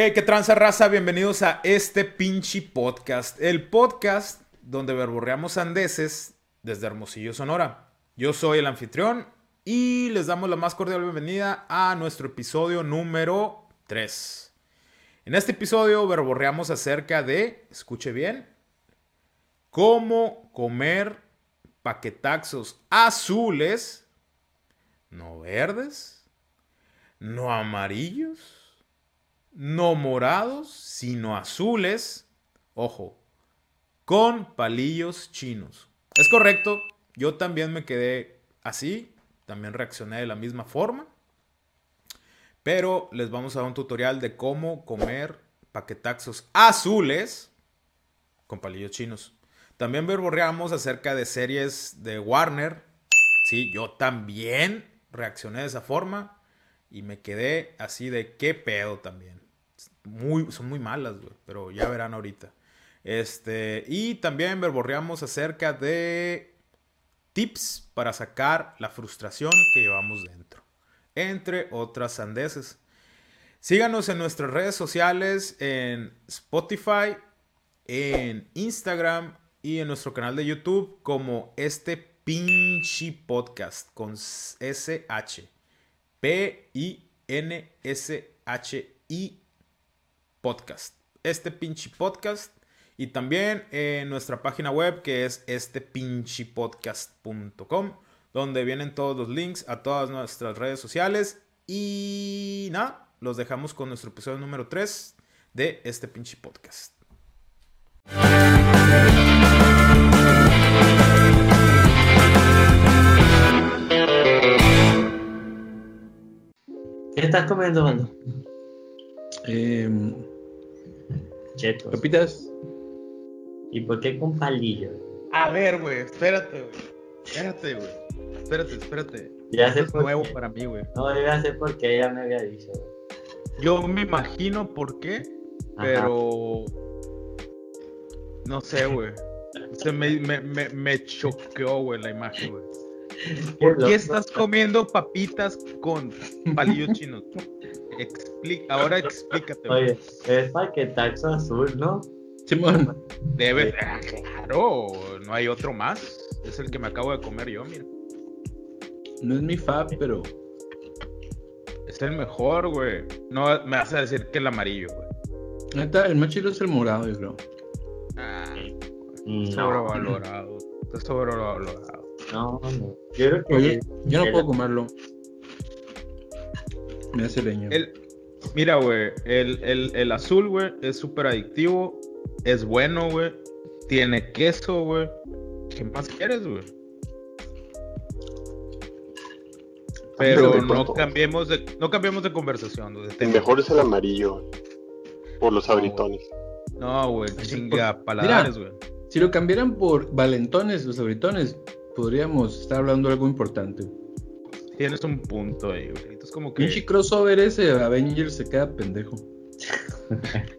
Eh, ¿Qué tranza raza? Bienvenidos a este pinche podcast. El podcast donde verborreamos andeses desde Hermosillo, Sonora. Yo soy el anfitrión y les damos la más cordial bienvenida a nuestro episodio número 3. En este episodio verborreamos acerca de, escuche bien, cómo comer paquetaxos azules, no verdes, no amarillos no morados, sino azules, ojo, con palillos chinos. Es correcto, yo también me quedé así, también reaccioné de la misma forma, pero les vamos a dar un tutorial de cómo comer paquetaxos azules con palillos chinos. También verborreamos acerca de series de Warner. Sí, yo también reaccioné de esa forma y me quedé así de qué pedo también muy, son muy malas, pero ya verán ahorita. Este, y también verborreamos acerca de tips para sacar la frustración que llevamos dentro, entre otras sandeces. Síganos en nuestras redes sociales, en Spotify, en Instagram y en nuestro canal de YouTube como este pinche podcast con SH. P-I-N-S-H-I podcast. Este pinche podcast. Y también en nuestra página web que es estepinchipodcast.com, donde vienen todos los links a todas nuestras redes sociales. Y nada, los dejamos con nuestro episodio número 3 de este pinche podcast. ¿Qué estás comiendo, mano? Eh, Chetos. Papitas. ¿Y por qué con palillo? A ver, güey, espérate, güey. Espérate, güey. Espérate, espérate. Ya sé es por nuevo qué. para mí, güey. No, yo ya sé por qué ella me había dicho. Yo me imagino por qué, Ajá. pero no sé, güey. Se me, me, me, me choqueó, güey, la imagen, güey. ¿Por qué estás comiendo papitas con palillos chinos? Explica, ahora explícate. Oye, es paquetaxo azul, ¿no? Simón. Debe, claro, no hay otro más. Es el que me acabo de comer yo, mira. No es mi fab, pero. Es el mejor, güey. No me vas a decir que el amarillo, güey. Neta, el más chido es el morado, yo creo. Ah, No, sobrevalorado. Está sobrevalorado. no, no. Yo creo que Oye, yo no puedo comerlo. Me hace leño. El, mira, güey, el, el, el azul, güey, es súper adictivo. Es bueno, güey. Tiene queso, güey. ¿Qué más quieres, güey? Pero no todos. cambiemos de, no cambiemos de conversación. güey, de El tema. mejor es el amarillo. Por los abritones. No, güey, Así chinga por- paladares, güey. Si lo cambiaran por valentones, los abritones, podríamos estar hablando de algo importante. Tienes un punto ahí, güey. Es como que. Pinche crossover ese Avengers se queda pendejo.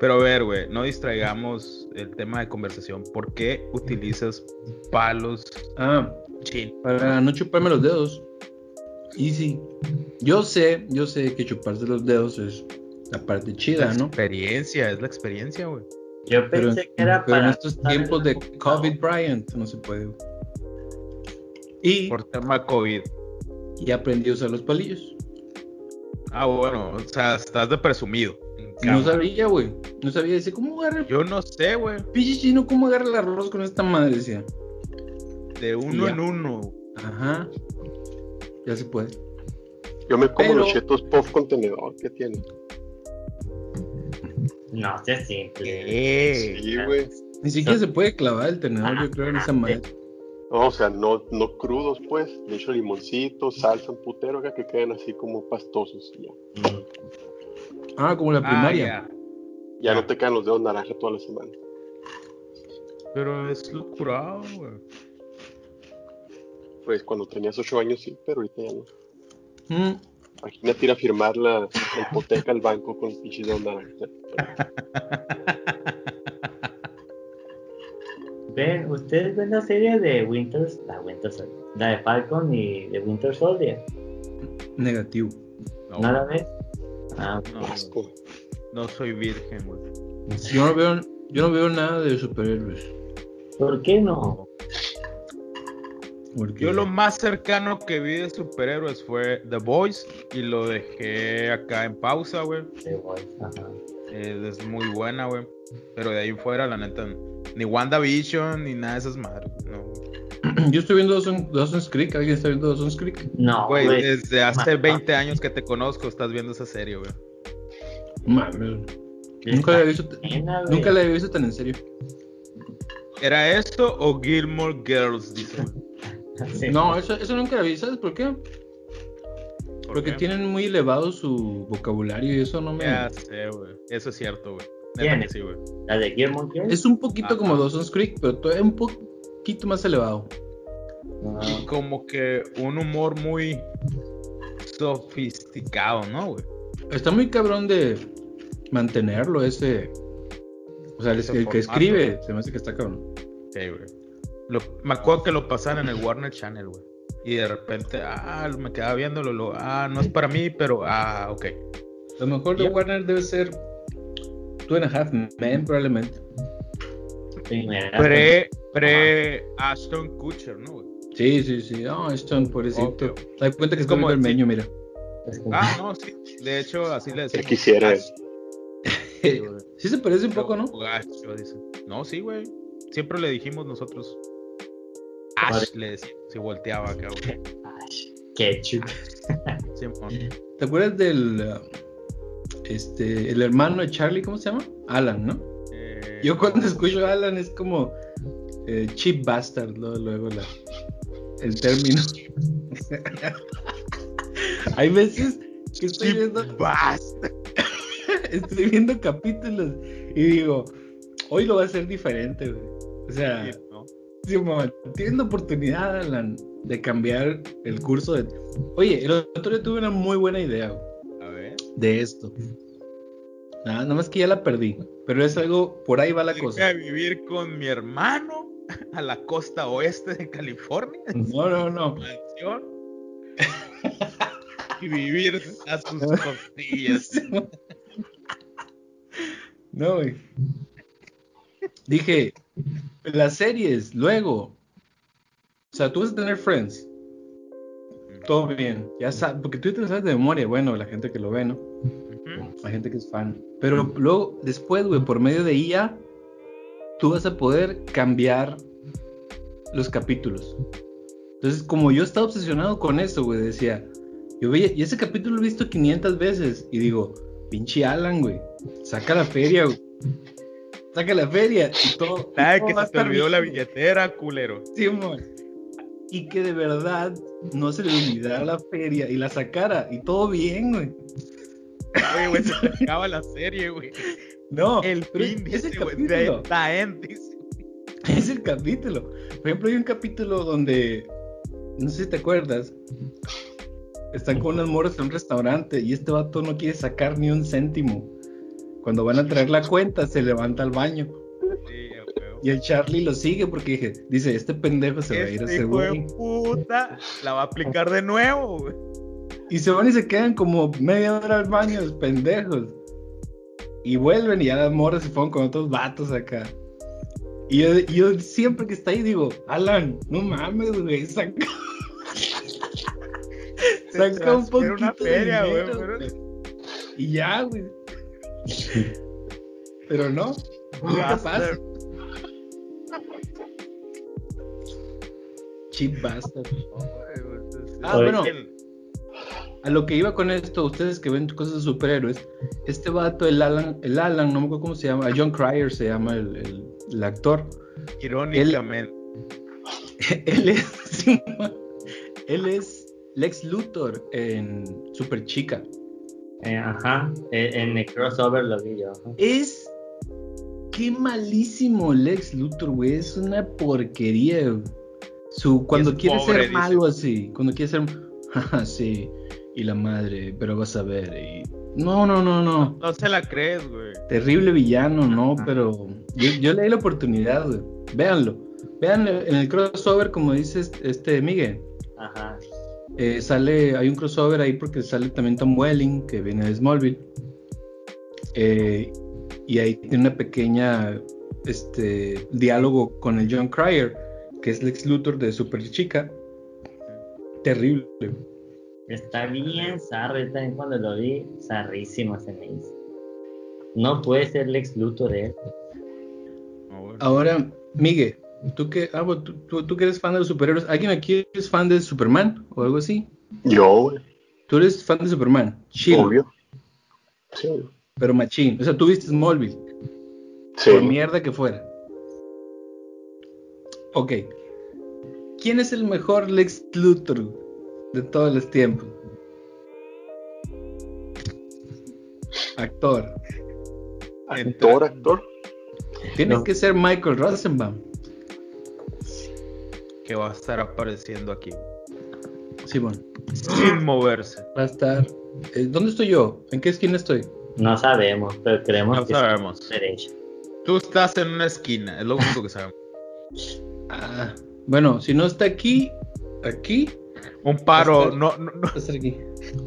Pero a ver, güey, no distraigamos el tema de conversación. ¿Por qué utilizas palos Ah, chinos? para no chuparme los dedos. Easy. Yo sé, yo sé que chuparse los dedos es la parte chida, ¿no? Experiencia, es la experiencia, güey. Yo Pero, pensé que era pero para. en estos tiempos la de. COVID Bryant no se puede. Y, Por tema COVID. y aprendí a usar los palillos. Ah, bueno, o sea, estás de presumido. No sabía, güey. No sabía. Dice, ¿cómo agarra? Yo no sé, güey. Pinche chino, ¿cómo agarra el arroz con esta madre? Decía. De uno en uno. Ajá. Ya se puede. Yo me como Pero- los chetos puff contenedor que tiene. No, es simple. Sí, güey. Ni siquiera se puede clavar el tenedor, yo creo, en esa madre. O sea, no, no crudos, pues. Le echo limoncito, salsa, un putero acá que quedan así como pastosos. y Ya, Mm. Ah, como la Ah, primaria. ya. ya no te quedan los dedos naranja toda la semana. Pero es lo curado, güey. Pues cuando tenías 8 años sí, pero ahorita ya no. Mm, Imagínate ir a firmar la, la hipoteca al banco con pinches dedos naranja. Ven, ustedes ven la serie de Winter, la Winter Soldier, la de Falcon y de Winter Soldier. negativo. No, ¿No la ves? Ah, No, Asco. no soy virgen, güey. Yo no veo, yo no veo nada de superhéroes. ¿por qué no? Porque Yo lo más cercano que vi de superhéroes fue The Boys y lo dejé acá en pausa, güey. The Voice, ajá. Eh, es muy buena, güey. Pero de ahí fuera, la neta, ni WandaVision ni nada de esas madres. No, Yo estoy viendo Dawson- Dawson's Creek. ¿Alguien está viendo Dawson's Creek? No, güey, güey. desde hace Ma- 20 años que te conozco estás viendo esa serie, güey. Mames. Nunca la había visto, güey. nunca la había visto tan en serio. ¿Era esto o Gilmore Girls? Dice. Sí. No, eso, eso nunca la vi. ¿Sabes por qué? ¿Por Porque qué? tienen muy elevado su vocabulario y eso no me... Ya sé, güey. Eso es cierto, güey. Neta ¿Quién? que sí, güey. La de Guillermo. Es un poquito Ajá. como Dawson's Creek, pero todavía un poquito más elevado. No. Y como que un humor muy sofisticado, ¿no, güey? Está muy cabrón de mantenerlo ese... O sea, el, que escribe, se me hace que está cabrón. Sí, güey. Lo- me acuerdo que lo pasaban en el Warner Channel, güey. Y de repente, ah, me quedaba viéndolo, lo, ah, no es para mí, pero, ah, ok. Lo mejor de. Warner debe ser Two and a Half Men, probablemente. Pre, pre Ashton Kutcher, ¿no, güey? Sí, sí, sí. No, Stone, pobrecito. Ok. Te das cuenta que es Como el meño, mira. Ah, no, sí. De hecho, así le decimos. quisiera. Ash, sí, se parece un poco, ¿no? O Gacho, dice. No, sí, güey. Siempre le dijimos nosotros. Ash le decíamos si volteaba acá, güey. Ay, Ketchup. Simón. ¿Te acuerdas del. uh, este. El hermano de Charlie, ¿cómo se llama? Alan, ¿no? Eh, Yo cuando escucho a Alan es como. eh, cheap bastard, ¿no? luego la, el término. Hay veces que estoy viendo. Basta. estoy viendo capítulos y digo, hoy lo va a hacer diferente, güey. O sea. Simón, tienes la oportunidad, Alan, de cambiar el curso de. Oye, el otro día tuve una muy buena idea güey. De esto. Nada, nada más que ya la perdí. Pero es algo, por ahí va la cosa. a vivir con mi hermano a la costa oeste de California. No, no, no. mansión y vivir a sus costillas. No, güey. Dije, las series, luego. O sea, tú vas a tener Friends. Todo bien, ya sabes, porque tú te lo sabes de memoria, bueno, la gente que lo ve, ¿no? La gente que es fan. Pero luego, después, güey, por medio de IA, tú vas a poder cambiar los capítulos. Entonces, como yo estaba obsesionado con eso, güey, decía, yo veía, y ese capítulo lo he visto 500 veces, y digo, pinche Alan, güey, saca la feria, güey. Saca la feria y todo. Nada que se te olvidó la billetera, culero. Sí, amor. Y que de verdad no se le olvidara la feria y la sacara y todo bien, güey. Oye, güey, se acaba la serie, güey. No, El fin, es el güey. capítulo. Dice. Es el capítulo. Por ejemplo, hay un capítulo donde, no sé si te acuerdas, están con unas morras en un restaurante y este vato no quiere sacar ni un céntimo. Cuando van a traer la cuenta, se levanta al baño. Y el Charlie lo sigue porque dije, dice, este pendejo se va a ir a ese güey. puta la va a aplicar de nuevo, güey. Y se van y se quedan como media hora al baño, los pendejos. Y vuelven y ya las morras se fueron con otros vatos acá. Y yo, siempre que está ahí digo, Alan, no mames, güey, saca. Saca un poquito una de güey, dinero, pero- güey. Y ya, güey. Pero no, nunca pasa. Cheap bastard. Ah, bueno, a lo que iba con esto, ustedes que ven cosas de superhéroes, este vato, el Alan, el Alan, no me acuerdo cómo se llama, John Cryer se llama el, el- el actor. Irónicamente. él es él es Lex Luthor en Super Chica. Eh, ajá, eh, en el crossover lo vi yo. ajá. Es qué malísimo Lex Luthor, güey, es una porquería. güey. Su cuando quiere pobre, ser dice. malo así, cuando quiere ser sí, y la madre, pero vas a ver y no, no, no, no. No se la crees, güey. Terrible villano, no, pero yo, yo le di la oportunidad, güey. Véanlo. Vean en el crossover, como dice este- este Miguel. Ajá. eh, sale, hay un crossover ahí porque sale también Tom Welling, que viene de Smallville. Eh, y ahí tiene una pequeña este, diálogo con el John Cryer, que es Lex Luthor de Super Chica. Terrible. Está bien zarro, yo también cuando lo vi, zarrísimo se me hizo. No puede ser Lex Luthor él. Ah, bueno. Ahora, Miguel, ¿tú que, ah, bueno, tú, tú- tú que eres fan de los superhéroes, ¿alguien aquí es fan de Superman o algo así? Yo, güey, Tú eres fan de Superman, chido, obvio. Sí, pero machín. O sea, tú viste Smallville, sí. por mierda que fuera. Ok. ¿Quién es el mejor Lex Luthor de todos los tiempos? Actor. Actor, actor. Tiene No. que ser Michael Rosenbaum. Que va a estar apareciendo aquí. Simón. Sin moverse. Va a estar. eh, ¿Dónde estoy yo? ¿En qué esquina estoy? No sabemos, pero creemos No que sabemos. Tú estás en una esquina, es lo único que sabemos. Ah, bueno, si no está aquí, aquí, Un paro, Este- no, no, no, estar aquí.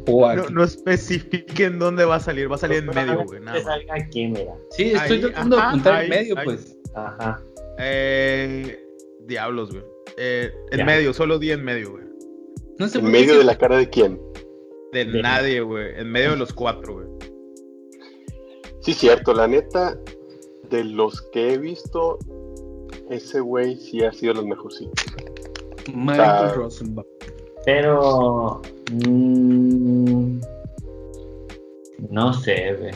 O aquí. no, no especifiquen dónde va a salir, va a salir en medio, güey, nada salga aquí, mira. Sí, estoy Ahí, tratando de apuntar en ahí, medio, ahí. pues. Ajá. Eh, diablos, güey. Eh, en Ya. medio, solo di en medio, güey. No sé ¿En por qué medio de la cara de quién? De De- nadie, güey. En medio de los cuatro, güey. Sí, cierto, la neta, de los que he visto, ese güey sí ha sido los mejorcitos. Michael Ah. Rosenbaum. Pero. mm, no sé, güey.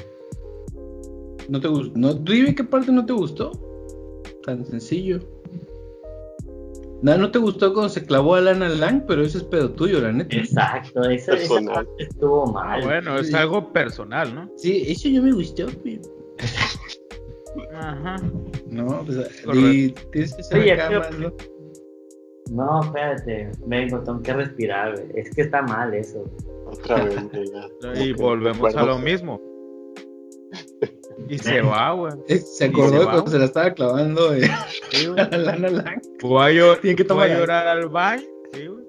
¿No te gustó? No, dime qué parte no te gustó. Tan sencillo. Nada, no te gustó cuando se clavó a Lana Lang, pero eso es pedo tuyo, la neta. Exacto, esa, esa Personal. parte estuvo mal. bueno, es sí. algo personal, ¿no? Sí, eso yo me gustó, güey. Ajá. No, pues y tienes que ser Oye, acá pero- más, ¿no? No, espérate, vengo, tengo que respirar, güey. Es que está mal eso. Otra vez. Y volvemos a lo mismo. Y se va, güey. Eh, Se acordó se de cuando se la estaba clavando eh, Sí, güey. a Lana Lang. Voy a, llor- Tiene que tomar voy a aire. llorar al baño. Sí, güey.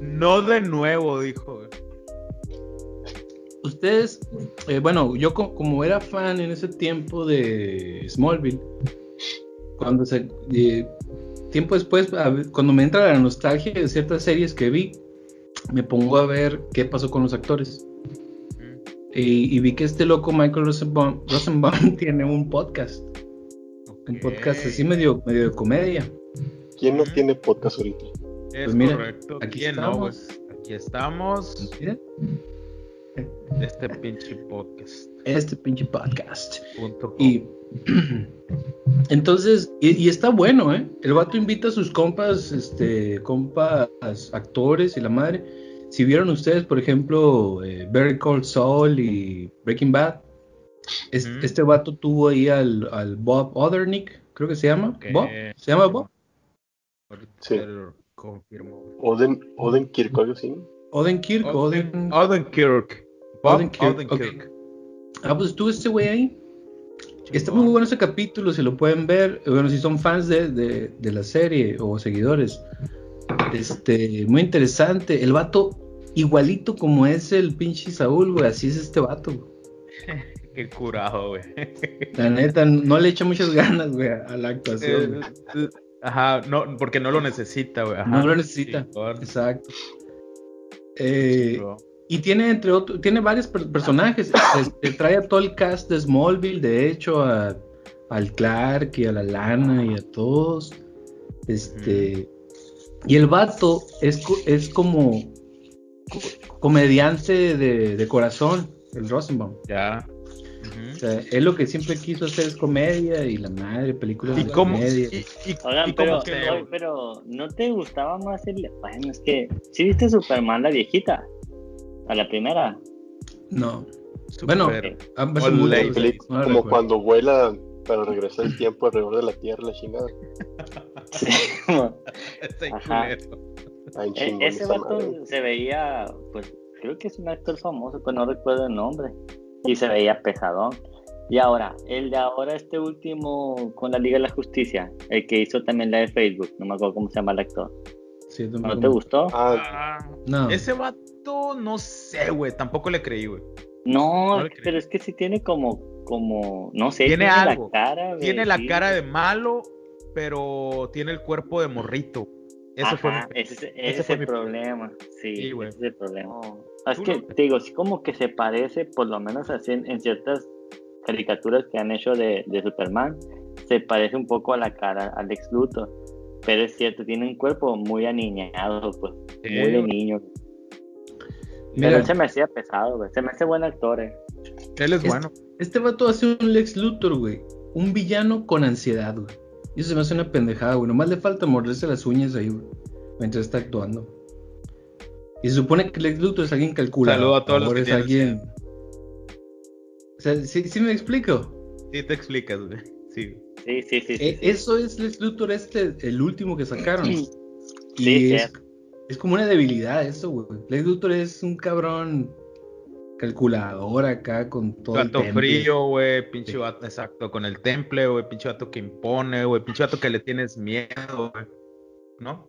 No de nuevo, dijo. güey. Ustedes, eh, bueno, yo co- como era fan en ese tiempo de Smallville, cuando se, eh, tiempo después, cuando me entra la nostalgia de ciertas series que vi, me pongo a ver qué pasó con los actores. Y, y vi que este loco Michael Rosenbaum, Rosenbaum tiene un podcast, un podcast así medio, medio de comedia. ¿Quién no tiene podcast ahorita? Es Pues mira, correcto. aquí ¿Quién no, estamos. Aquí estamos. Mira, Este pinche podcast. Este pinche podcast. Y entonces, y, y está bueno, ¿eh? El vato invita a sus compas, este, compas, actores y la madre. Si vieron ustedes, por ejemplo, eh, Better Call Saul y Breaking Bad, es- este vato tuvo ahí al, al Bob Odernick, creo que se llama. ¿Bob? ¿Se llama Bob? Sí. confirmo. Oden, Oden Kirk, algo así. Odenkirk, Oden... Oden- Odenkirk. Odenkirk, Odenkirk. Ah, pues estuvo este güey ahí. Está muy bueno ese capítulo, si lo pueden ver. Bueno, si son fans de, de- de la serie o seguidores. Este, muy interesante. El vato, igualito como es el pinche Saúl, güey. Así es este vato. güey. Qué curado, güey. La neta, no le echa muchas ganas, güey, a la actuación. Eh, eh, Ajá, no, porque no lo necesita, güey. ajá. No lo necesita. Exacto. Eh. Y tiene entre otros, tiene varios per- personajes. Este, trae a todo el cast de Smallville, de hecho, a, al Clark y a la Lana y a todos. Este. Y el vato es, es como co- comediante de, de corazón, el Rosenbaum. Ya. O Ujú. sea, él lo que siempre quiso hacer es comedia y la madre, películas ¿Y de cómo? comedia. Y, y- Oigan, y pero, pero ¿no te gustaba más el... Bueno, es que... ¿Sí viste Superman la viejita? A la primera. No, Super- bueno, no como recuerdo. cuando vuela para regresar el tiempo alrededor de la Tierra, la chingada. Está E- ese esa vato madre. se veía, pues, creo que es un actor famoso, pero no recuerdo el nombre. Y se veía pesadón. Y ahora, el de ahora, este último con la Liga de la Justicia, el que hizo también la de Facebook, no me acuerdo cómo se llama el actor. Sí, ¿No te gustó? Ah, No. Ese vato, no sé, güey. Tampoco le creí, güey. No, pero es que sí tiene como, como, no sé, Tiene la algo. cara, güey, Tiene la sí. cara de malo, pero tiene el cuerpo de morrito. Ese fue Ajá, mi- ese, es- ese ese es fue el mi- problema. Sí, Sí, güey. ese es el problema. Es que, no- te digo, sí como que se parece, por lo menos así en, en ciertas caricaturas que han hecho de, de Superman, se parece un poco a la cara al ex Luthor. Pero es cierto, tiene un cuerpo muy aniñado, pues, muy de niño. Mira, Pero él se me hacía pesado, güey. Se me hace buen actor, eh. Él es Es- bueno. este vato hace un Lex Luthor, güey. Un villano con ansiedad, güey. Y eso se me hace una pendejada, güey. Nomás le falta morderse las uñas ahí, güey. Mientras está actuando. Y se supone que Lex Luthor es alguien calculado. Saludo a todos los que es alguien... O sea, ¿sí, sí me explico? Sí te explicas, güey. Sí. Sí, sí, sí. Eh. Eso es Lex Luthor este, el último que sacaron. Sí, Y es, es como una debilidad eso, güey. Lex Luthor es un cabrón calculador acá con todo el Gato temple. frío, güey. Pinche Sí. vato, exacto. Con el temple, güey. Pinche vato que impone, güey. Pinche vato que le tienes miedo, güey. ¿No?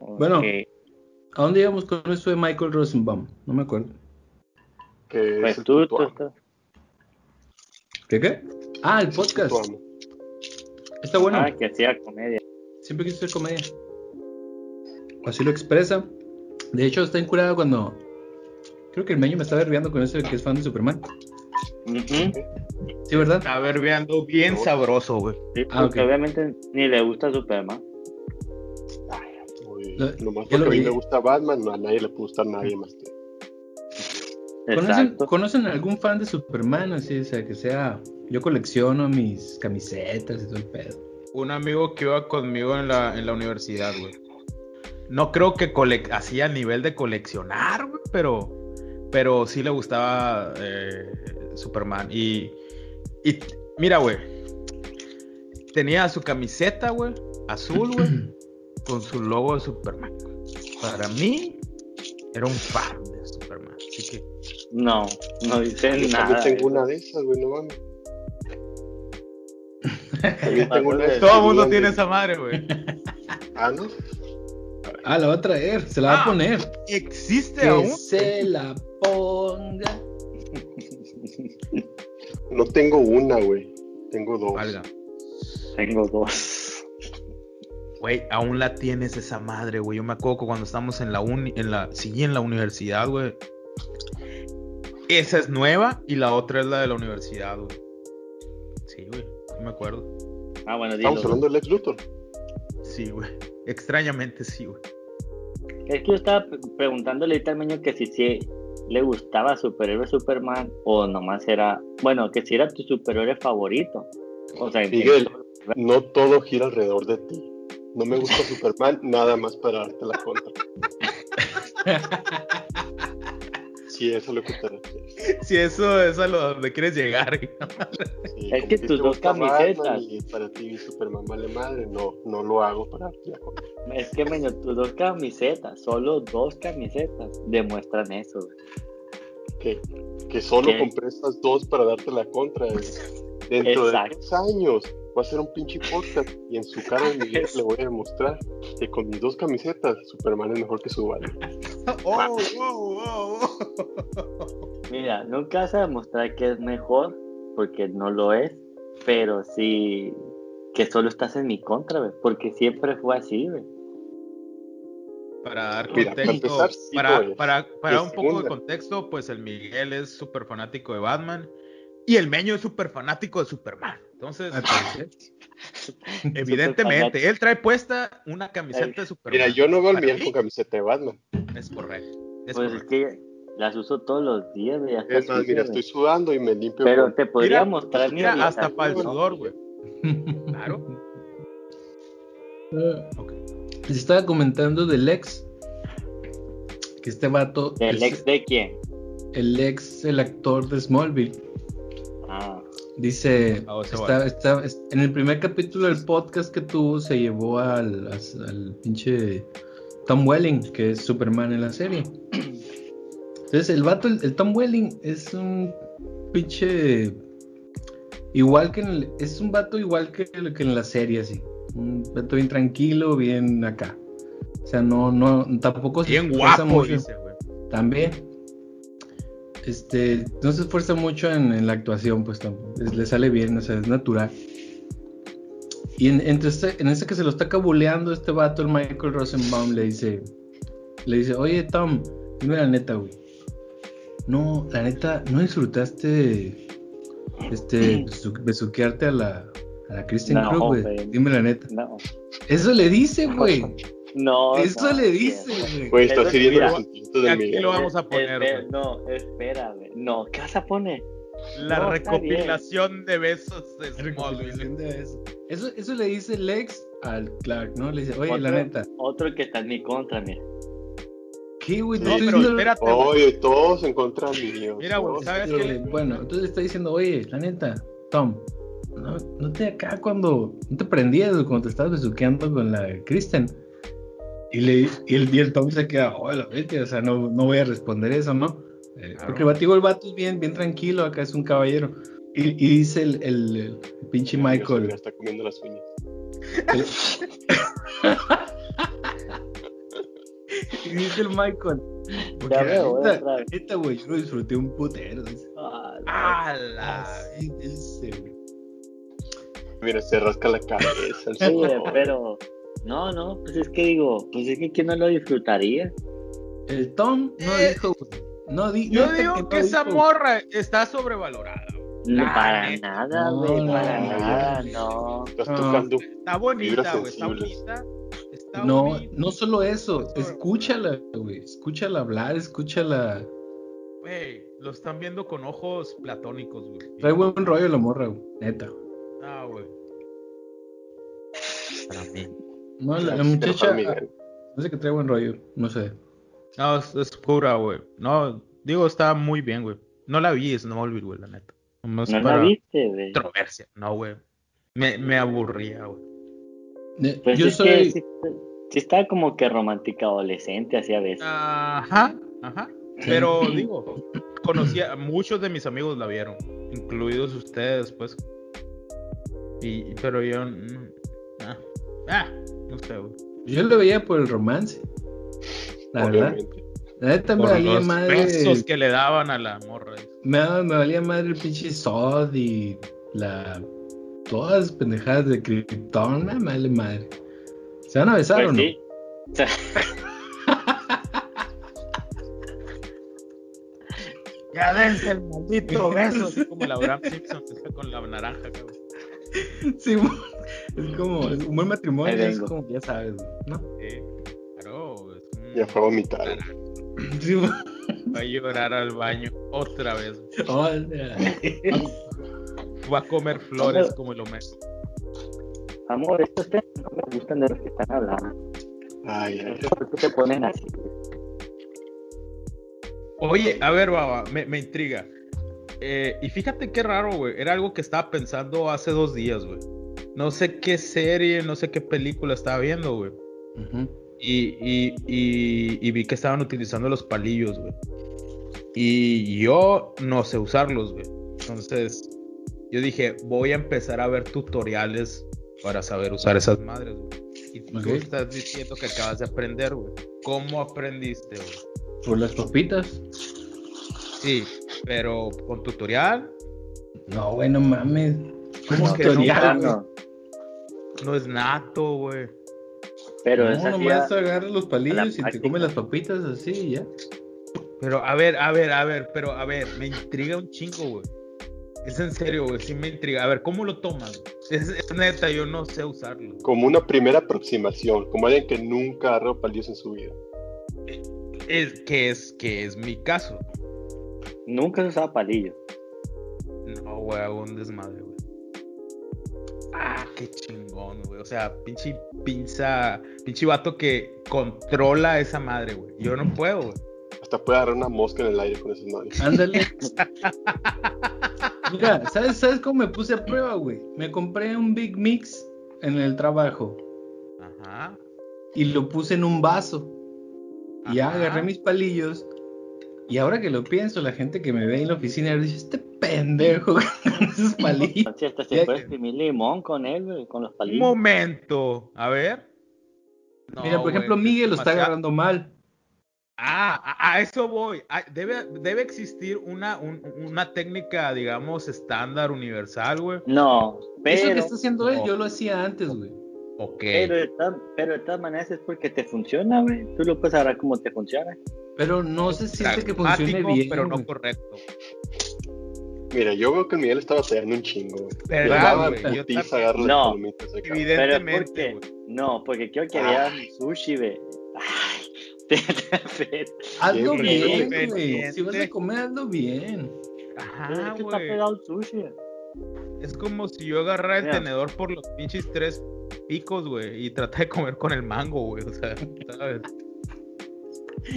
Bueno. ¿A dónde íbamos con eso de Michael Rosenbaum? No me acuerdo. que Pues es el tú, tú estás- ¿Qué qué? Ah, el podcast. Está bueno. Ah, que hacía comedia. Siempre quise hacer comedia. Así lo expresa. De hecho, está incurado cuando. Creo que el meño me está verbeando con eso de que es fan de Superman. Ujú. Sí, ¿verdad? Está verbeando bien No. sabroso, güey. Sí, Ah, obviamente ni le gusta Superman. Güey, Lo- lo porque a mí me gusta Batman, no, a nadie le puede gustar a nadie más que. ¿Conocen, Exacto. ¿Conocen algún fan de Superman? Así, o sea, que sea. Yo colecciono mis camisetas y todo el pedo. Un amigo que iba conmigo en la, en la universidad, güey. No creo que cole- así a nivel de coleccionar, güey, pero, pero sí le gustaba eh, Superman. Y, y mira, güey, tenía su camiseta, güey, azul, güey, con su logo de Superman. Para mí, era un fan de Superman. Así que, No, no dice nada. tengo una de esas, güey, no mames. También tengo una de todo el mundo tiene esa madre, güey. Ah, ¿no? Ah, la va a traer, se la va Ah, a poner. ¿Existe Que aún? se la ponga. No tengo una, güey. Tengo dos. Valga. Tengo dos. Güey, aún la tienes esa madre, güey. Yo me acuerdo que cuando estábamos en la uni, en la, sí, en la universidad, güey. Esa es nueva y la otra es la de la universidad, güey. Sí me acuerdo. Ah, bueno, dilo. Estamos hablando del ex Luthor. Sí, güey. Extrañamente sí, güey. Es que yo estaba pre- preguntándole ahorita al meño que si, si le gustaba superhéroe Superman o nomás era, bueno, que si era tu superhéroe favorito. O sea, Miguel, no todo gira alrededor de ti. No me gusta Superman nada más para darte la contra. Sí, eso es lo que te refieres. Si eso es a lo donde quieres llegar. Sí, Es que si tus dos camisetas. Y para ti Superman vale madre. No, no lo hago para darte la contra. es que meño, tus dos camisetas, solo dos camisetas demuestran eso. güey. Que, que solo ¿Qué? compré estas dos para darte la contra. güey. Dentro Exacto. de dos años va a ser un pinche podcast y en su cara de Miguel le voy a demostrar que con mis dos camisetas Superman es mejor que su Batman. Oh, oh, oh, oh. Mira, nunca vas a demostrar que es mejor, porque no lo es, pero sí que solo estás en mi contra, porque siempre fue así, güey. Para dar Mira, para contexto, empezar, sí para, Y un poco de contexto, pues el Miguel es súper fanático de Batman y el Meño es súper fanático de Superman. Entonces, Al parecer. evidentemente, él trae puesta una camiseta de Superman. Mira, yo no veo al Miguel con camiseta de Batman. Es correcto. Es Pues es que las uso todos los días, güey. Es más, mira, estoy sudando y me limpio Pero con- te podría Mira, mostrar mi Mira, hasta para el sudor, güey. Claro. Ok. Les estaba comentando del ex. Que este vato. ¿El es ex de quién? el ex, el actor de Smallville. Dice, está- está- es- en el primer capítulo del podcast que tuvo, se llevó al, al pinche Tom Welling, que es Superman en la serie. Entonces, el vato, el, el Tom Welling, es un pinche. Igual que en el- es un vato igual que, que en la serie, así. Un vato bien tranquilo, bien acá. O sea, no, no, tampoco se Bien esfuerza guapo, mucho. dice, güey. También. Este, no se esfuerza mucho en, en la actuación, pues tampoco. es- le sale bien, o sea, es natural. Y en, entre este, en ese que se lo está cabuleando este vato, el Michael Rosenbaum, le dice, le dice, oye Tom, dime la neta, güey. No, la neta, ¿no disfrutaste este besu- besuquearte a la, a la Kristen No, Krug, güey? güey. Dime la neta. No, Eso le dice, güey. No. Eso no, le dice, Eso- hiriendo mira, los sentimientos de aquí Miguel. lo vamos a poner, Espe- güey. no, espérame. No, ¿qué vas a poner? La No, está recopilación de besos de Smallville. De eso. Eso, eso le dice Lex al Clark, ¿no? Le dice, oye, Otro- la neta, Otro que está en mi contra, mira. ¿qué, güey? No, pero diciendo- espérate. Oye, todos en contra mío. Mira, güey. ¿sabes qué? Bueno, entonces está diciendo, oye, la neta, Tom, no, no te acá cuando, no te prendías cuando te estabas besuqueando con la Kristen. Y, le, y, el, y el Tom se queda, oye, la bestia, o sea, no, no voy a responder eso, ¿no? Eh, Claro. Porque el batigo el vato es bien, bien tranquilo, acá es un caballero. Y, y dice el, el, el pinche Michael, está comiendo las uñas. y dice el Michael, porque veo, la neta, güey, yo lo disfruté un putero. dice. Ah. Mira, se rasca la cabeza. el Oye, señor. pero. No, no, pues es que digo, pues es que ¿quién no lo disfrutaría? El Tom no Eh, dijo. No di, Yo digo que esa dijo. morra está sobrevalorada. No, para nada, No, güey, no, para no, nada, no. Estás tocando. Está bonita, güey. Está bonita. Está No, bonita. no solo eso, escúchala, güey. Escúchala hablar, escúchala. Güey, lo están viendo con ojos platónicos, güey. Trae buen rollo la morra, güey. Neta. Ah, güey. Para mí. No, la, la Pero muchacha. No sé que trae buen rollo, no sé. No, es, es pura, güey. No, digo, está muy bien, güey. No la vi, es Smallville, güey, la neta. Nomás ¿No para la viste, güey? controversia. No, güey. Me, me aburría, güey. Pues Yo es soy. que sí, sí está como que romántica adolescente, así a veces. Ajá, ajá. Pero digo, conocía, muchos de mis amigos la vieron, incluidos ustedes, pues. Y, pero yo. mm, Ah, ah, no sé, güey. Yo lo veía por el romance. La verdad. Obviamente. La neta me Por valía los madre. besos que le daban a la morra. Me, me valía madre el pinche Sod y la. Todas las pendejadas de Krypton, me vale madre. ¿Se van a besar Pues o no? sí. Ya dense el maldito beso. Así como la Abraham Simpson que está con la naranja, cabrón. Sí, es como es un buen matrimonio, es como, ya sabes, ¿no? Sí, claro, es un- Ya fue a vomitar. Sí, Va a llorar al baño otra vez. hola. Va a comer flores como el Homero. amor, estos temas no me gustan de los que están hablando. Ay, ay. ¿Por qué te ponen así? Oye, a ver, baba, me, me intriga. Eh, y fíjate qué raro, güey. Era algo que estaba pensando hace dos días, güey. No sé qué serie, no sé qué película estaba viendo, güey. Y, y, y, y vi que estaban utilizando los palillos, güey. Y yo no sé usarlos, güey. Entonces, yo dije, voy a empezar a ver tutoriales para saber usar esas madres, güey. Y tú estás diciendo que acabas de aprender, güey. ¿Cómo aprendiste, güey? Por las papitas. Sí, pero con tutorial No, güey, no mames. ¿Cómo ¿Cómo que tutorial, no? No, es nato, güey. pero No, es así. nomás a- agarras los palillos y te comes las papitas así y ya. Pero a ver, a ver, a ver, pero a ver, me intriga un chingo, güey. Es en serio, güey, sí me intriga. A ver, ¿cómo lo tomas? Es, es neta, yo no sé usarlo. Como una primera aproximación, como alguien que nunca agarró palillos en su vida. Es que es que es mi caso. Nunca se usaba palillo. No, güey, hago un desmadre, güey. Ah, qué chingón, güey. O sea, pinche pinza, pinche vato que controla esa madre, güey. Yo no puedo, güey. Hasta puede agarrar una mosca en el aire con esas madres. Ándale. Mira, ¿sabes, ¿sabes cómo me puse a prueba, güey? Me compré un Big Mix en el trabajo Ajá. y lo puse en un vaso. Y ya agarré mis palillos. Y ahora que lo pienso, la gente que me ve en la oficina dice, este pendejo con esos palillos. Entonces, hasta se puede exprimir limón con él, güey, con los Un palillos. momento. A ver. No, Mira, por ejemplo, güey, Miguel lo es está agarrando mal. Ah, a, a eso voy. Ah, debe, debe existir una, un- una técnica, digamos, estándar, universal, güey. No, Eso pero, que está haciendo él, No. yo lo hacía antes, güey. Ok. pero, de ta- pero de todas maneras es porque te funciona, güey. Tú lo puedes agarrar como te funciona. Pero no se siente que funcione bien. pero no güey. correcto. Mira, yo veo que el Miguel está batallando un chingo, güey. ¿Verdad, güey? Yo las No. palomitas acá. Pero Evidentemente, ¿por qué? güey. No, porque quiero que Ay. sushi, güey. Ay, te- te- Hazlo bien, güey. Si vas a comer, hazlo bien. Ajá, es que está güey. pegado el sushi. Es como si yo agarrara el Mira. tenedor por los pinches tres picos, güey, y tratara de comer con el mango, güey. O sea, ¿sabes?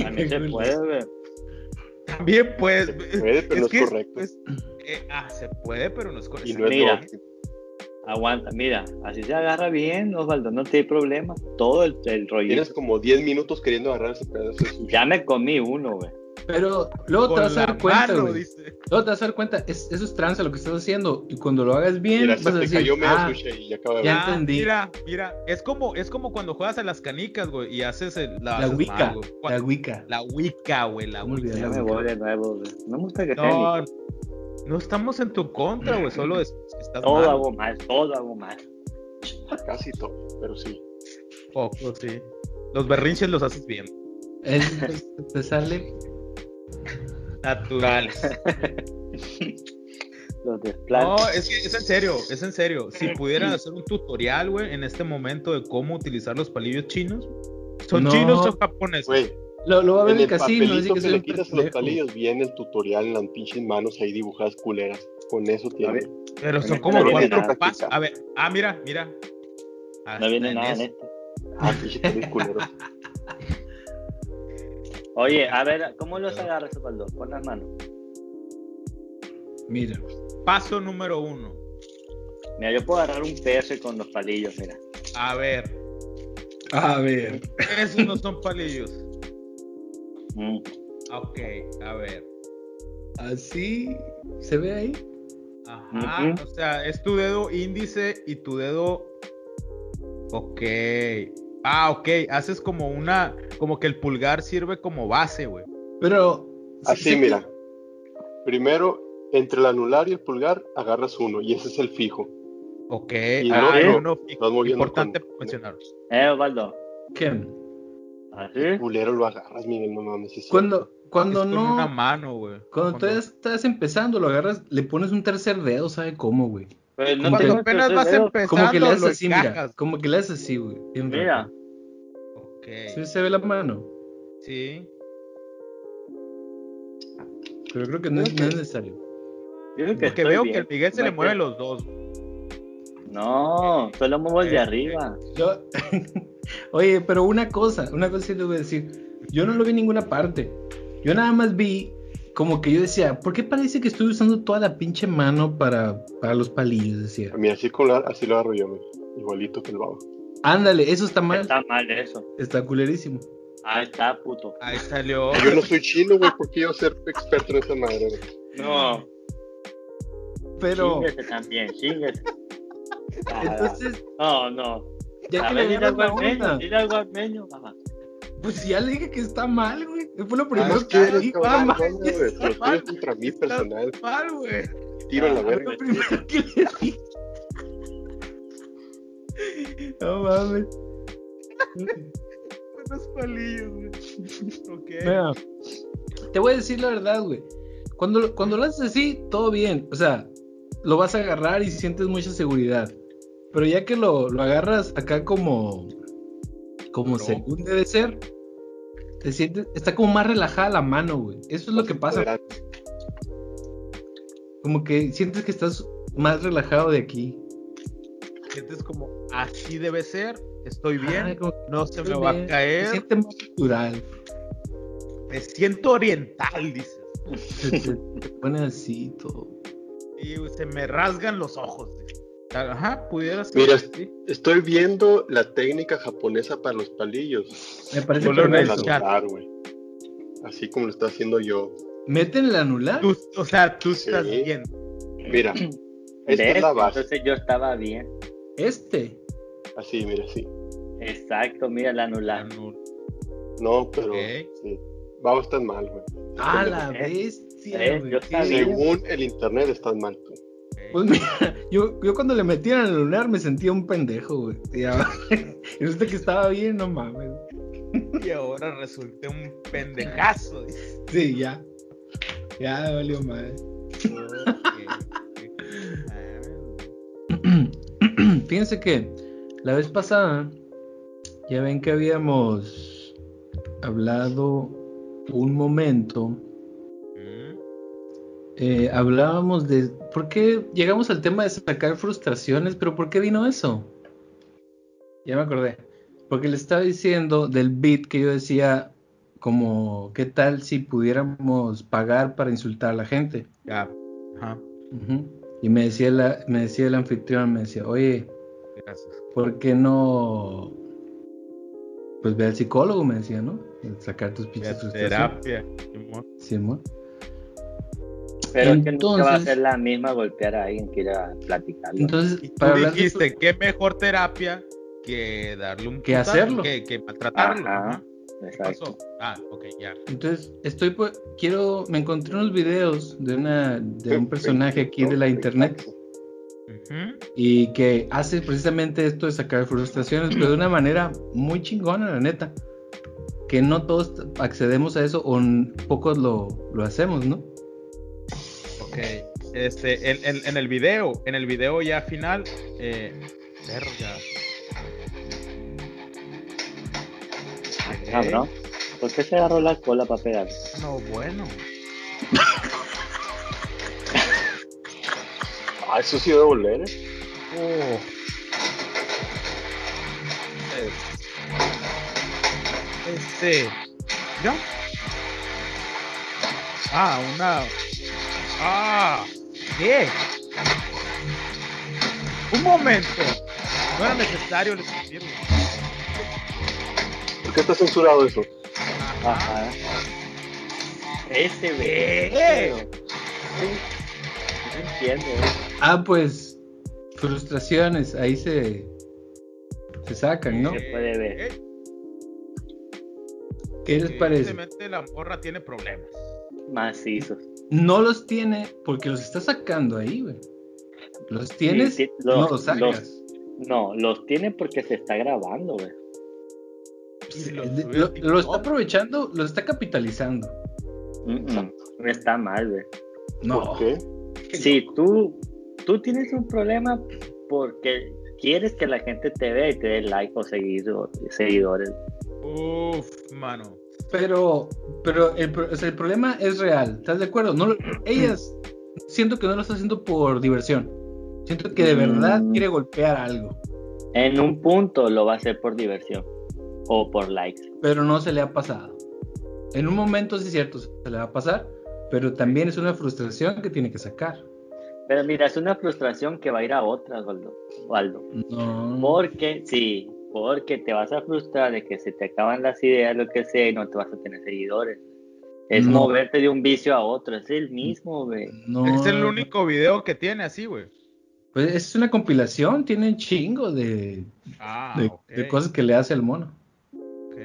También se puede, güey. También, pues. Se puede, pero no es que correcto. pues, eh, ah, se puede, pero no es correcto. Y no Mira. Aguanta, mira, así se agarra bien, Osvaldo, no te hay problema. Todo el, el rollito. Tienes como 10 minutos queriendo agarrar ese pedazo de sushi. Ya me comí uno, güey. Pero luego te Con vas a dar cuenta, mano, güey. Luego te vas a dar cuenta, es- eso es tranza lo que estás haciendo. Y cuando lo hagas bien, Mira, vas a decir, cayó medio ah, y ya acaba de ya ver. Ah, entendí. Mira, mira, es como, es como cuando juegas a las canicas, güey, y haces el, la, la haces Wicca, mal, güey. la Wicca. La Wicca, güey, la Wicca. la me voy de nuevo, güey. No me gusta que sea No, ni- no estamos en tu contra, güey, solo es que estás Todo mal. hago mal, todo hago mal. Casi todo, pero sí. Poco, sí. Los berrinches los haces bien. Es- te sale. Naturales. Los desplantes. No, es que es en serio, es en serio. Si pudieran hacer un tutorial, güey, en este momento de cómo utilizar los palillos chinos, ¿son No. chinos o japoneses? Güey, Lo, lo va a ver en el el casino, dice papelito que le quitas los palillos viene el tutorial en las pinches manos ahí dibujadas culeras. Con eso tiene. ver. Pero son No como viene cuatro pasos. A ver, ah, mira, mira. no viene nada esto. Ah, pinche tenis culero. Oye, a ver, ¿cómo los agarras, Osvaldo? Pon las manos. Mira, Paso número uno. Mira, yo puedo agarrar un PS con los palillos, mira. A ver, a ver. esos no son palillos. Mm. Ok, a ver. Así se ve ahí. Ajá, o sea, es tu dedo índice y tu dedo. Ok. Ah, ok. Haces como una. Como que el pulgar sirve como base, güey. Pero. Así, sí- mira. Primero, entre el anular y el pulgar, agarras uno y ese es el fijo. Ok. Y ah, uno fijo. Importante con- mencionar. Eh, Osvaldo. ¿Qué? ¿Así? Culero lo agarras, Miguel, no mames. es Cuando, cuando Es con no. una mano, güey. Cuando todavía estás empezando, lo agarras, le pones un tercer dedo, ¿sabe cómo, güey? Pues no Cuando apenas vas dedo. empezando, Como que le haces mira. Como que le haces así, güey. Mira. Ok. Sí se ve la mano. Sí. Pero creo que no es, no es necesario. Creo que Porque veo bien. que el Miguel se le mueven los dos. No, solo muevo el de Eh, arriba. Yo- Oye, pero una cosa, una cosa sí les voy a decir. Yo no lo vi en ninguna parte. Yo nada más vi como que yo decía, ¿por qué parece que estoy usando toda la pinche mano para, para los palillos? Decía, con la- así lo agarro yo. Igualito que el babo. ándale, eso está mal. Está mal eso. Está culerísimo. Ahí está, puto. Ahí salió. Yo no soy chino, güey, ¿por qué yo ser experto en esa madre? No, Pero, chíngase también, chíngase. Ah, entonces, No, no. Ya A que ver, le agarras algo la armenio, dile algo armenio, mamá. pues ya le dije que está mal, güey. Fue lo primero Ah, es que que dije. está Pero tú eres contra mí está personal. mal, güey. Tiro en la Ah, Fue verga. lo primero que le dije. No mames. Unos palillos, güey. Ok. Mira, te voy a decir la verdad, güey. Cuando, cuando lo haces así, todo bien. O sea, lo vas a agarrar y sientes mucha seguridad. Pero ya que lo, lo agarras acá como, como No. según debe ser, te sientes, está como más relajada la mano, güey. Eso es lo que pasa. Como que sientes que estás más relajado de aquí. Sientes como así debe ser. Estoy bien. Ay, no se me va bien. a caer. siente más natural. Me siento oriental, dices. Se te, te pone así todo. Y se me rasgan los ojos. Ajá, pudiera ser. Mira, sí. Estoy viendo la técnica japonesa para los palillos. Me parece necesito. anular, güey. Así como lo estoy haciendo yo. Meten el anular. Tú- o sea, tú Sí. estás bien. Mira, esta ¿Ves? es la base. Entonces yo estaba bien. Este. Así, mira, así. Exacto, mira, la anularon. Anul- No, pero Ok. sí. Va, estás mal, güey. Ah, la bestia, eh, yo. Según el internet, estás mal tú. Pues mira, yo, yo cuando le metían al lunar me sentía un pendejo, güey. Y resulta que estaba bien, no mames. Y ahora resulté un pendejazo. Sí, ya. Ya me valió madre. Fíjense que la vez pasada ya ven que habíamos hablado un momento. Eh, hablábamos de por qué llegamos al tema de sacar frustraciones, pero ¿por qué vino eso? Ya me acordé. Porque le estaba diciendo del beat que yo decía como qué tal si pudiéramos pagar para insultar a la gente. Ya. Ajá. Y me decía la, me decía el anfitrión, me decía, oye, Gracias. ¿por qué no? Pues ve al psicólogo, me decía, ¿no? Sacar tus pinches frustraciones. terapia. Simón. Simón. Pero es que nunca va a Entonces- ser la misma golpear a alguien que ir a platicarlo. Entonces, Y tú para hablar de dijiste, qué mejor terapia que darle un Que putazo, hacerlo. Que, que maltratarlo. Ajá. Ajá. ¿Qué Exacto. pasó? Ah, ok, ya. Entonces, estoy por- quiero, me encontré unos videos de una, de un personaje aquí de la internet y que hace precisamente esto de sacar frustraciones, pero de una manera muy chingona, la neta. Que no todos accedemos a eso o pocos lo, lo hacemos, ¿no? Ok. Este, en, en- en el video, en el video ya final, eh, verga. Ok. Cabrón. ¿Por qué se agarró la cola para pegar? No, bueno. Ah, eso sí debe doler, ¿eh? Oh. Eh, Este. ¿Ya? Ah, una. Ah, ¿qué? Un momento. No era necesario decirlo. ¿Por qué está censurado eso? Ajá. Ese Eh. ve. No entiendo. Ah, pues frustraciones, ahí se, se sacan, ¿no? Se puede ver. Eh, ¿Qué les parece? Evidentemente la morra tiene problemas. Macizos. No los tiene porque los está sacando ahí, güey. Los tienes, Sí, no los- los sacas. No, los tiene porque se está grabando, güey. Y lo Lo, está aprovechando, lo está capitalizando. Mm, mm. No está mal, güey. No, ¿Por qué? Si tú, tú tienes un problema porque quieres que la gente te vea y te dé like o seguido- seguidores. Uf, mano. Pero, pero el, o sea, el problema es real, ¿estás de acuerdo? No, lo- ellas siento que no lo está haciendo por diversión. Siento que de verdad Mm. quiere golpear algo, En un punto lo va a hacer por diversión o por likes. pero no se le ha pasado. En un momento sí es cierto, se le va a pasar, pero también es una frustración que tiene que sacar. Pero mira, es una frustración que va a ir a otra, Waldo. Waldo. No. Porque, sí, porque te vas a frustrar de que se te acaban las ideas, lo que sea, y no te vas a tener seguidores. Es No. moverte de un vicio a otro, es el mismo, güey. No. Es el único video que tiene así, güey. Pues es una compilación, tiene un chingo de, Ah, de, cosas que le hace al mono. ok.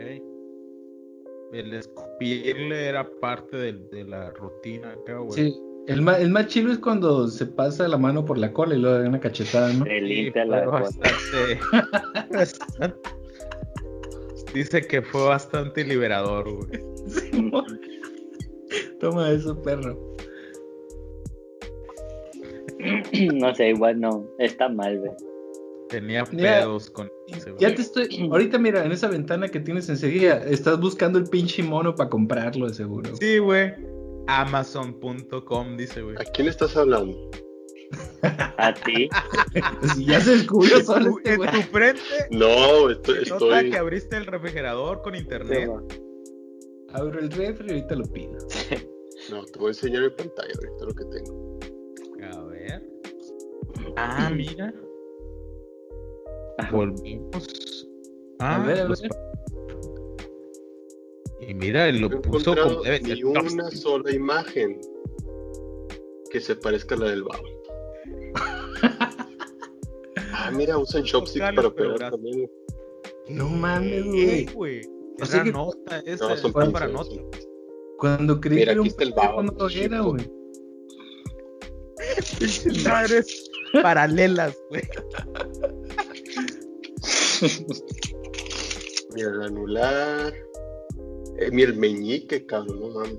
El escupirle era parte de, la rutina acá, güey. Sí, el más, el más chilo es cuando se pasa la mano por la cola y luego da una cachetada, ¿no? Sí, limpia la bastante, bastante- Dice que fue bastante liberador, güey. Toma eso, perro. No sé, igual no, está mal, güey. Tenía Ya- pedos con ese, güey. Ya te estoy. Ahorita, mira, en esa ventana que tienes enseguida, estás buscando el pinche mono para comprarlo, de seguro. Sí, güey. Amazon.com dice, güey. ¿A quién estás hablando? A ti, Si ya se descubrió solo este en tu frente No, estoy, estoy que abriste el refrigerador con internet. Abro el refri y ahorita lo pido. no, te voy a enseñar mi pantalla ahorita lo que tengo. A ver. Ah, mira. Volvimos. A Ah, ver, a los- ver. Y mira, No lo he puso como debe ser. ni una sola imagen que se parezca a la del babo. ah, mira, usan chopstick para gracias. también. No mames, ¿Qué, güey. güey. O Era sea que- nota, esta No, son para nota. Cuando creí Mira, que era aquí un está el babo, no era, güey. Madres paralelas, güey. Mira, el anular. Eh, mira, el meñique, cabrón, no mames.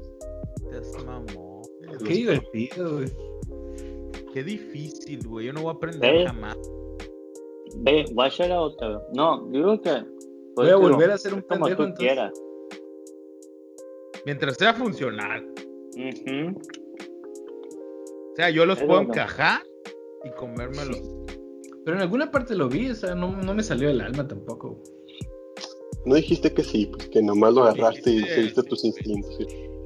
Te mamó. Qué divertido, güey. Qué difícil, güey. Yo no voy a aprender ¿Eh? jamás. Ve, watch it out. güey. No, digo que. Voy a volver a ser un como pendejo tú entonces. quieras. Mientras sea funcional. O sea, yo los Pero puedo no. encajar y comérmelos. Pero en alguna parte lo vi, o sea, no, no me salió del alma tampoco. No dijiste que sí, que nomás lo agarraste y seguiste tus instintos.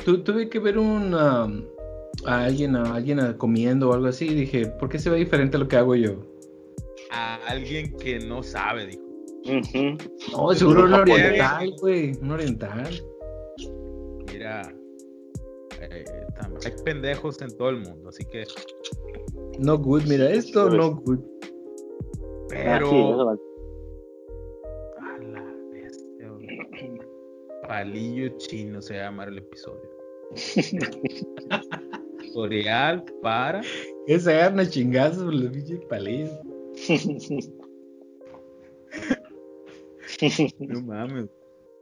Tu- tuve que ver un um, a alguien, a alguien a- comiendo o algo así y dije, ¿por qué se ve diferente a lo que hago yo? A alguien que no sabe, dijo. Ujú. No, seguro un oriental, güey, un oriental. Mira, eh, hay pendejos en todo el mundo, así que. No good, mira esto, no good. Ah, Pero. Palillo chino se va a llamar el episodio. Tutorial para. Que se agarran a chingazos por los pinches palillos. No mames.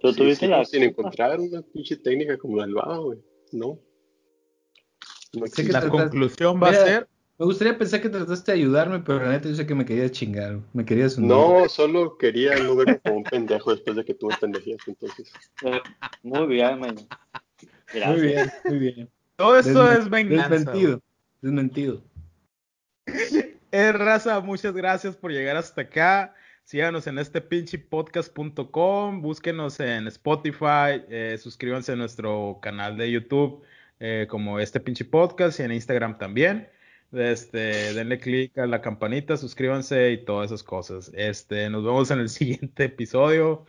Tú Sí, tuviste sí, la. sin encontrar una pinche técnica como la del güey. No. No Sé que existe. La conclusión va a ser. Me gustaría pensar que trataste de ayudarme, pero la neta yo sé que me querías chingar, me querías hundir. No, solo quería no verme como un pendejo después de que tuve pendejías, entonces. Muy bien, man. Gracias. Muy bien, muy bien. Todo esto Desmen- es venganza. Desmentido, desmentido. Eh, raza, muchas gracias por llegar hasta acá. Síganos en este pinche podcast.com, búsquenos en Spotify, eh, suscríbanse a nuestro canal de YouTube eh, como este pinche podcast y en Instagram también. Este, denle click a la campanita, suscríbanse y todas esas cosas. Este, nos vemos en el siguiente episodio.